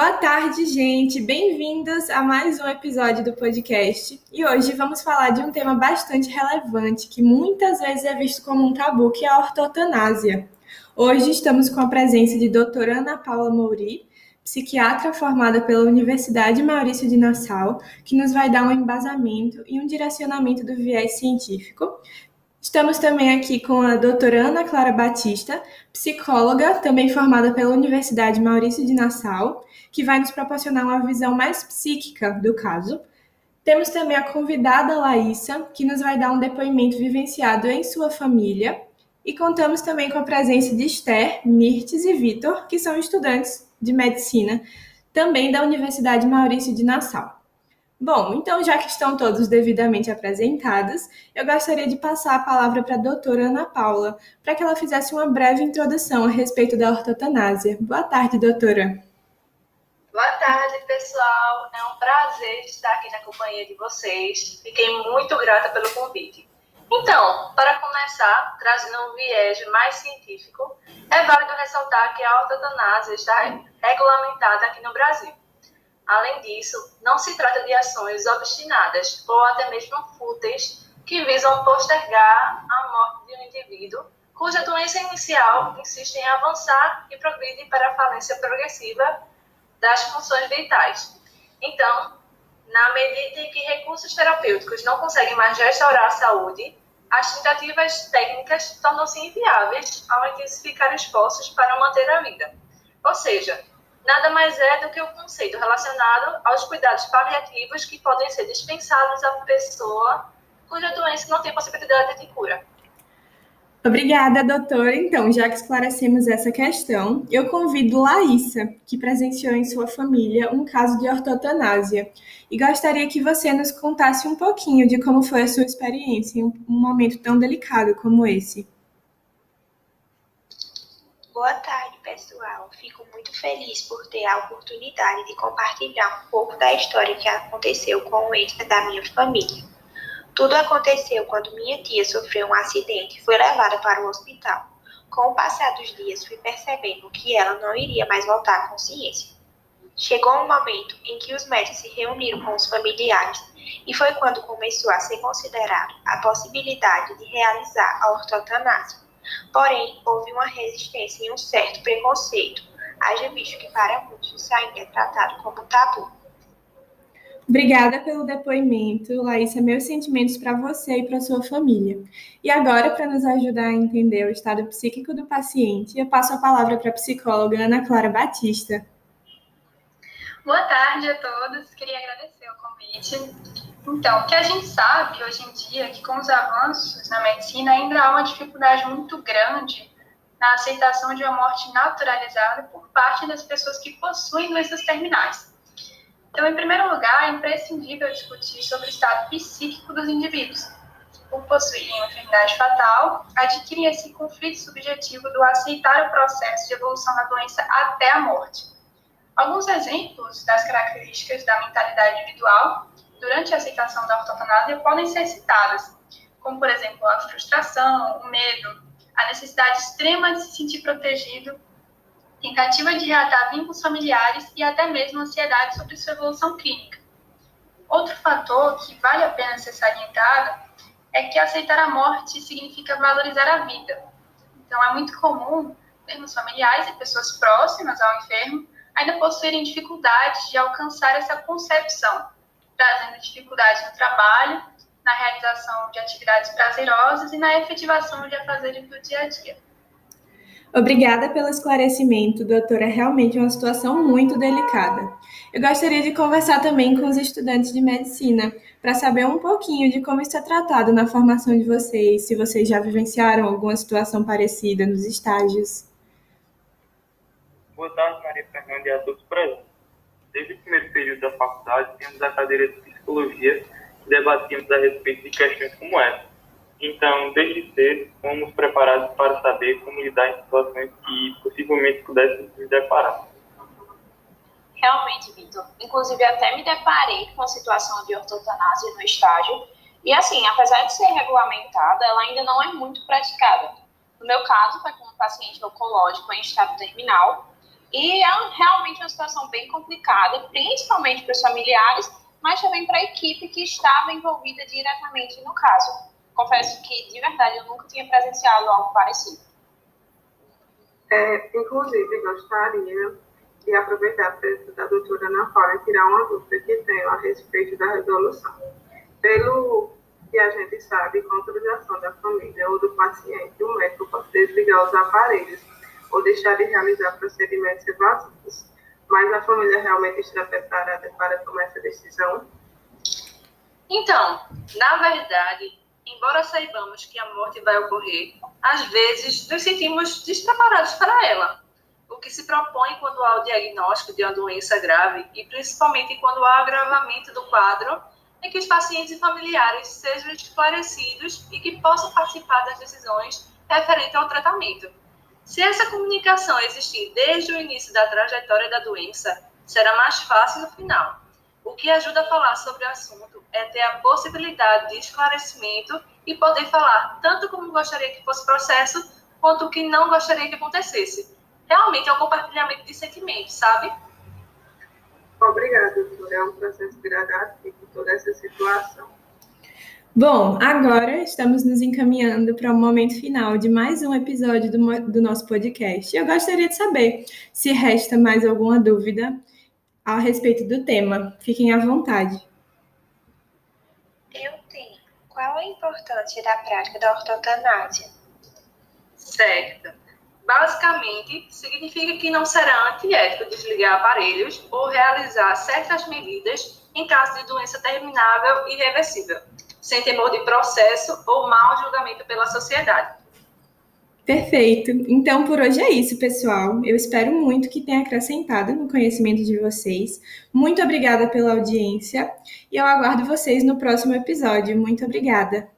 Boa tarde, gente. Bem-vindos a mais um episódio do podcast. E hoje vamos falar de um tema bastante relevante que muitas vezes é visto como um tabu, que é a ortotanásia. Hoje estamos com a presença de doutora Ana Paula Mouri, psiquiatra formada pela Universidade Maurício de Nassau, que nos vai dar um embasamento e um direcionamento do viés científico. Estamos também aqui com a doutora Ana Clara Batista, psicóloga, também formada pela Universidade Maurício de Nassau, que vai nos proporcionar uma visão mais psíquica do caso. Temos também a convidada Laísa, que nos vai dar um depoimento vivenciado em sua família. E contamos também com a presença de Esther, Mirtes e Vitor, que são estudantes de medicina, também da Universidade Maurício de Nassau. Bom, então já que estão todos devidamente apresentados, eu gostaria de passar a palavra para a doutora Ana Paula, para que ela fizesse uma breve introdução a respeito da ortotanásia. Boa tarde, doutora. Boa tarde, pessoal. É um prazer estar aqui na companhia de vocês. Fiquei muito grata pelo convite. Então, para começar, trazendo um viés mais científico, é válido ressaltar que a ortotanásia está regulamentada aqui no Brasil. Além disso, não se trata de ações obstinadas ou até mesmo fúteis que visam postergar a morte de um indivíduo cuja doença inicial insiste em avançar e progride para a falência progressiva das funções vitais. Então, na medida em que recursos terapêuticos não conseguem mais restaurar a saúde, as tentativas técnicas tornam-se inviáveis ao intensificar esforços para manter a vida. Ou seja, nada mais é do que o um conceito relacionado aos cuidados paliativos que podem ser dispensados à pessoa cuja doença não tem possibilidade de cura. Obrigada, doutora. Então, já que esclarecemos essa questão, eu convido Laísa, que presenciou em sua família um caso de ortotanásia, e gostaria que você nos contasse um pouquinho de como foi a sua experiência em um momento tão delicado como esse. Boa tarde, pessoal. Fico muito feliz por ter a oportunidade de compartilhar um pouco da história que aconteceu com o ente da minha família. Tudo aconteceu quando minha tia sofreu um acidente e foi levada para o hospital. Com o passar dos dias, fui percebendo que ela não iria mais voltar à consciência. Chegou um momento em que os médicos se reuniram com os familiares e foi quando começou a ser considerado a possibilidade de realizar a ortotanásia. Porém, houve uma resistência e um certo preconceito, haja visto que para muitos isso ainda é tratado como tabu. Obrigada pelo depoimento, Laísa. Meus sentimentos para você e para sua família. E agora, para nos ajudar a entender o estado psíquico do paciente, eu passo a palavra para a psicóloga Ana Clara Batista. Boa tarde a todos. Queria agradecer o convite. Então, o que a gente sabe hoje em dia é que com os avanços na medicina ainda há uma dificuldade muito grande na aceitação de uma morte naturalizada por parte das pessoas que possuem doenças terminais. Então, em primeiro lugar, é imprescindível discutir sobre o estado psíquico dos indivíduos. Por possuírem uma enfermidade fatal, adquirem esse conflito subjetivo do aceitar o processo de evolução da doença até a morte. Alguns exemplos das características da mentalidade individual durante a aceitação da ortotanásia podem ser citadas, como, por exemplo, a frustração, o medo, a necessidade extrema de se sentir protegido tentativa de reatar vínculos familiares e até mesmo ansiedade sobre sua evolução clínica. Outro fator que vale a pena ser salientado é que aceitar a morte significa valorizar a vida. Então, é muito comum termos familiares e pessoas próximas ao enfermo ainda possuírem dificuldades de alcançar essa concepção, trazendo dificuldades no trabalho, na realização de atividades prazerosas e na efetivação de afazeres do dia a dia. Obrigada pelo esclarecimento, doutora. É realmente uma situação muito delicada. Eu gostaria de conversar também com os estudantes de medicina para saber um pouquinho de como isso é tratado na formação de vocês, se vocês já vivenciaram alguma situação parecida nos estágios. Boa tarde, Maria Fernanda e a todos presentes. Desde o primeiro período da faculdade, temos a cadeira de psicologia que debatíamos a respeito de questões como essa então, desde cedo, fomos preparados para saber como lidar em situações que possivelmente pudéssemos nos deparar. Realmente, Vitor. Inclusive, até me deparei com a situação de ortotanásia no estágio. E, assim, apesar de ser regulamentada, ela ainda não é muito praticada. No meu caso, foi com um paciente oncológico em estado terminal. E é realmente uma situação bem complicada, principalmente para os familiares, mas também para a equipe que estava envolvida diretamente no caso. Confesso que, de verdade, eu nunca tinha presenciado algo parecido. É, inclusive, gostaria de aproveitar a presença da doutora Ana Paula e tirar uma dúvida que tenho a respeito da resolução. Pelo que a gente sabe, com autorização da família ou do paciente, o médico pode desligar os aparelhos ou deixar de realizar procedimentos evasivos. Mas a família realmente está preparada para tomar essa decisão? Então, na verdade, embora saibamos que a morte vai ocorrer, às vezes nos sentimos despreparados para ela. O que se propõe quando há o diagnóstico de uma doença grave e principalmente quando há agravamento do quadro é que os pacientes e familiares sejam esclarecidos e que possam participar das decisões referentes ao tratamento. Se essa comunicação existir desde o início da trajetória da doença, será mais fácil no final. O que ajuda a falar sobre o assunto é ter a possibilidade de esclarecimento e poder falar tanto como gostaria que fosse o processo, quanto o que não gostaria que acontecesse. Realmente é um compartilhamento de sentimentos, sabe? Obrigada, doutora. É um processo gradativo toda essa situação. Bom, agora estamos nos encaminhando para o momento final de mais um episódio do, do nosso podcast. Eu gostaria de saber se resta mais alguma dúvida a respeito do tema. Fiquem à vontade. Eu tenho. Qual a importância da prática da ortotanásia? Certo. Basicamente, significa que não será antiético desligar aparelhos ou realizar certas medidas em caso de doença terminável e reversível, sem temor de processo ou mau julgamento pela sociedade. Perfeito. Então, por hoje é isso, pessoal. Eu espero muito que tenha acrescentado no conhecimento de vocês. Muito obrigada pela audiência e eu aguardo vocês no próximo episódio. Muito obrigada.